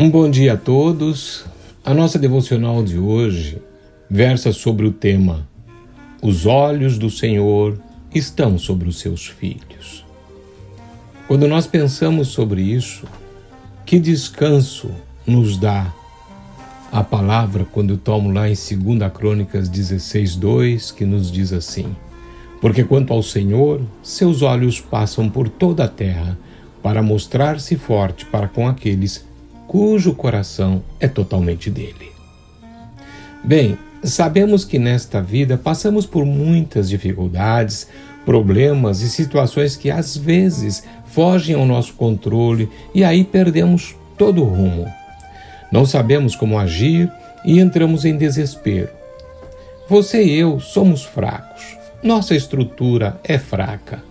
Um bom dia a todos. A nossa devocional de hoje versa sobre o tema Os olhos do Senhor estão sobre os seus filhos. Quando nós pensamos sobre isso, que descanso nos dá a palavra quando eu tomo lá em 2 Crônicas 16, 2, que nos diz assim: Porque quanto ao Senhor, seus olhos passam por toda a terra para mostrar-se forte para com aqueles cujo coração é totalmente dele. Bem, sabemos que nesta vida passamos por muitas dificuldades, problemas e situações que às vezes fogem ao nosso controle e aí perdemos todo o rumo. Não sabemos como agir e entramos em desespero. Você e eu somos fracos. Nossa estrutura é fraca.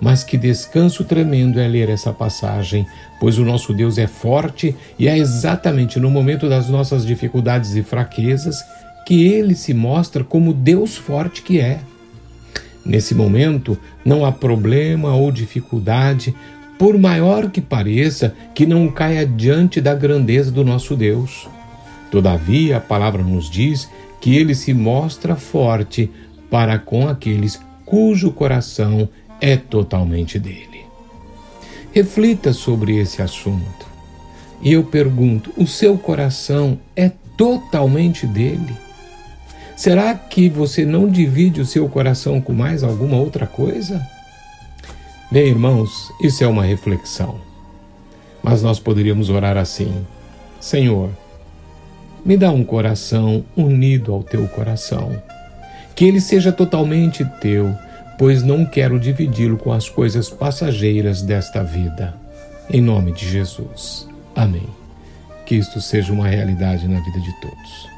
Mas que descanso tremendo é ler essa passagem, pois o nosso Deus é forte e é exatamente no momento das nossas dificuldades e fraquezas que ele se mostra como Deus forte que é. Nesse momento, não há problema ou dificuldade, por maior que pareça, que não caia diante da grandeza do nosso Deus. Todavia, a palavra nos diz que ele se mostra forte para com aqueles cujo coração é totalmente dele. Reflita sobre esse assunto. E eu pergunto: o seu coração é totalmente dele? Será que você não divide o seu coração com mais alguma outra coisa? Bem, irmãos, isso é uma reflexão. Mas nós poderíamos orar assim: Senhor, me dá um coração unido ao teu coração, que ele seja totalmente teu pois não quero dividi-lo com as coisas passageiras desta vida. Em nome de Jesus. Amém. Que isto seja uma realidade na vida de todos.